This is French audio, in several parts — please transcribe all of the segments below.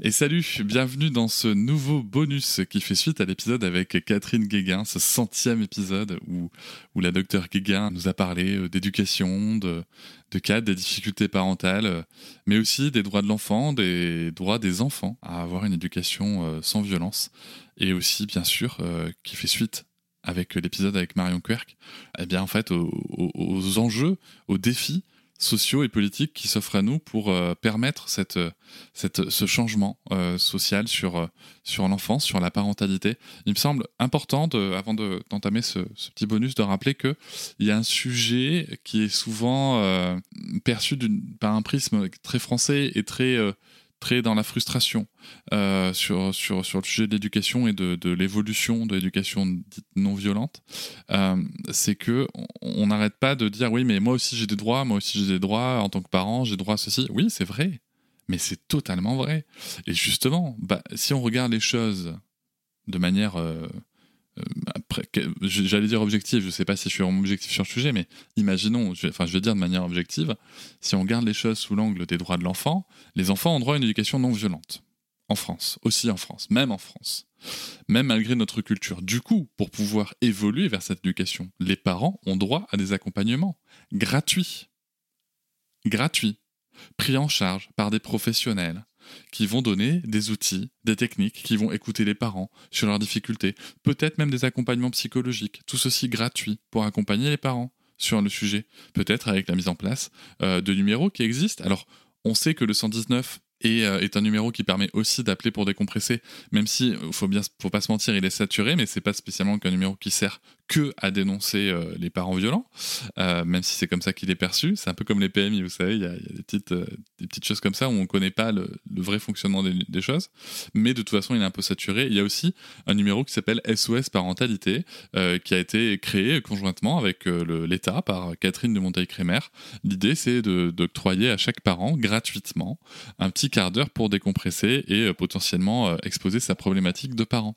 Et salut, bienvenue dans ce nouveau bonus qui fait suite à l'épisode avec Catherine Guéguin, ce centième épisode où, la docteure Guéguin nous a parlé euh, d'éducation, de, de cadre, des difficultés parentales, euh, mais aussi des droits de l'enfant, des droits des enfants à avoir une éducation euh, sans violence, et aussi bien sûr qui fait suite avec l'épisode avec Marion Querc, eh bien en fait aux enjeux, aux défis sociaux et politiques qui s'offrent à nous pour euh, permettre cette, cette, ce changement euh, social sur, euh, sur l'enfance, sur la parentalité. Il me semble important, de, avant d'entamer ce, ce, petit bonus, de rappeler qu'il y a un sujet qui est souvent perçu par un prisme très français et très très dans la frustration euh, sur, sur, sur le sujet de l'éducation et de, l'évolution de l'éducation non violente, euh, c'est que on n'arrête pas de dire oui mais moi aussi j'ai des droits, moi aussi j'ai des droits en tant que parent, j'ai droit à ceci. Oui c'est vrai, mais c'est totalement vrai. Et justement, bah, si on regarde les choses de manière euh, après, j'allais dire objectif, je ne sais pas si je suis objectif sur le sujet, mais imaginons, enfin je vais dire de manière objective, si on regarde les choses sous l'angle des droits de l'enfant, les enfants ont droit à une éducation non violente. En France, aussi en France, même en France. Même malgré notre culture. Du coup, pour pouvoir évoluer vers cette éducation, les parents ont droit à des accompagnements gratuits. Gratuits. Pris en charge par des professionnels qui vont donner des outils, des techniques, qui vont écouter les parents sur leurs difficultés, peut-être même des accompagnements psychologiques, tout ceci gratuit pour accompagner les parents sur le sujet, peut-être avec la mise en place euh, de numéros qui existent. Alors, on sait que le 119 et euh, est un numéro qui permet aussi d'appeler pour décompresser, même si euh, faut bien, faut pas se mentir, il est saturé, mais c'est pas spécialement qu'un numéro qui sert que à dénoncer euh, les parents violents, même si c'est comme ça qu'il est perçu. C'est un peu comme les PMI, vous savez, il y a, des, petites, des petites choses comme ça où on connaît pas le, vrai fonctionnement des, choses, mais de toute façon il est un peu saturé. Il y a aussi un numéro qui s'appelle SOS parentalité, qui a été créé conjointement avec l'État par Catherine de Monteil-Crémer. L'idée c'est d'octroyer à chaque parent gratuitement un petit quart d'heure pour décompresser et euh, potentiellement euh, exposer sa problématique de parent.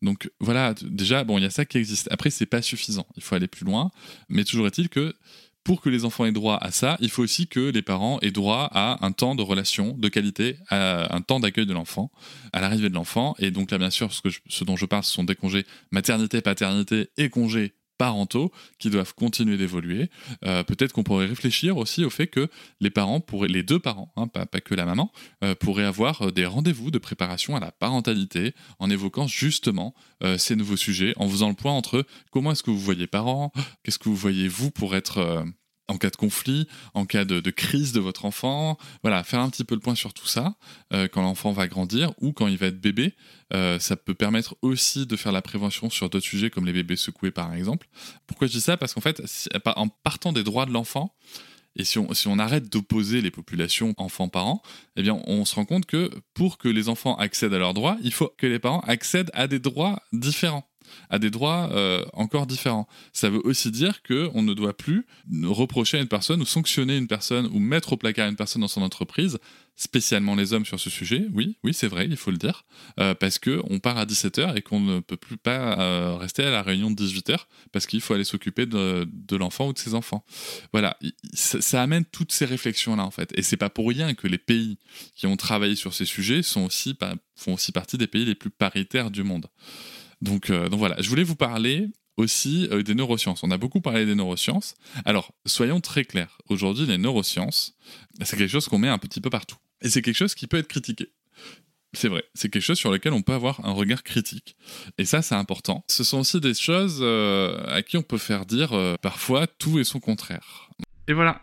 Donc voilà, déjà, bon, il y a ça qui existe. Après, c'est pas suffisant. Il faut aller plus loin. Mais toujours est-il que pour que les enfants aient droit à ça, il faut aussi que les parents aient droit à un temps de relation de qualité, à un temps d'accueil de l'enfant, à l'arrivée de l'enfant. Et donc là, bien sûr, ce, que ce dont je parle, ce sont des congés maternité, paternité et congés parentaux qui doivent continuer d'évoluer. Euh, peut-être qu'on pourrait réfléchir aussi au fait que les parents, les deux parents, hein, pas, que la maman, euh, pourraient avoir euh, des rendez-vous de préparation à la parentalité en évoquant justement ces nouveaux sujets, en faisant le point entre comment est-ce que vous voyez parents, qu'est-ce que vous voyez vous pour être en cas de conflit, en cas de, crise de votre enfant. Voilà, faire un petit peu le point sur tout ça euh, quand l'enfant va grandir ou quand il va être bébé. Euh, ça peut permettre aussi de faire la prévention sur d'autres sujets comme les bébés secoués par exemple. Pourquoi je dis ça? Parce qu'en fait, en partant des droits de l'enfant, et si on, si on arrête d'opposer les populations enfants-parents, eh bien, on se rend compte que pour que les enfants accèdent à leurs droits, il faut que les parents accèdent à des droits différents. A des droits euh, encore différents. Ça veut aussi dire qu'on ne doit plus reprocher à une personne ou sanctionner une personne ou mettre au placard une personne dans son entreprise, spécialement les hommes sur ce sujet. Oui, c'est vrai, il faut le dire, euh, parce que on part à 17h et qu'on ne peut plus pas euh, rester à la réunion de 18h parce qu'il faut aller s'occuper de, l'enfant ou de ses enfants. Voilà, ça, amène toutes ces réflexions là en fait, et c'est pas pour rien que les pays qui ont travaillé sur ces sujets font aussi partie des pays les plus paritaires du monde. Donc, euh, donc voilà, je voulais vous parler aussi euh, des neurosciences. On a beaucoup parlé des neurosciences. Alors, soyons très clairs. Aujourd'hui, les neurosciences, c'est quelque chose qu'on met un petit peu partout. Et c'est quelque chose qui peut être critiqué. C'est vrai, c'est quelque chose sur lequel on peut avoir un regard critique. Et ça, c'est important. Ce sont aussi des choses euh, à qui on peut faire dire parfois tout et son contraire. Et voilà,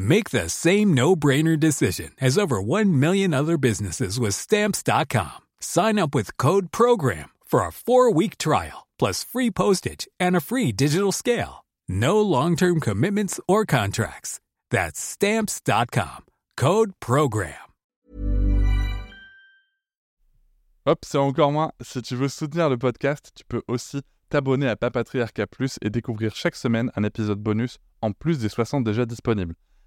Make the same no-brainer decision as over 1 million other businesses with stamps.com. Sign up with code program for a 4-week trial plus free postage and a free digital scale. No long-term commitments or contracts. That's stamps.com. Code Program. Hop, c'est encore moins. Si tu veux soutenir le podcast, tu peux aussi t'abonner à Papatriarca Plus et découvrir chaque semaine un épisode bonus en plus des 60 déjà disponibles.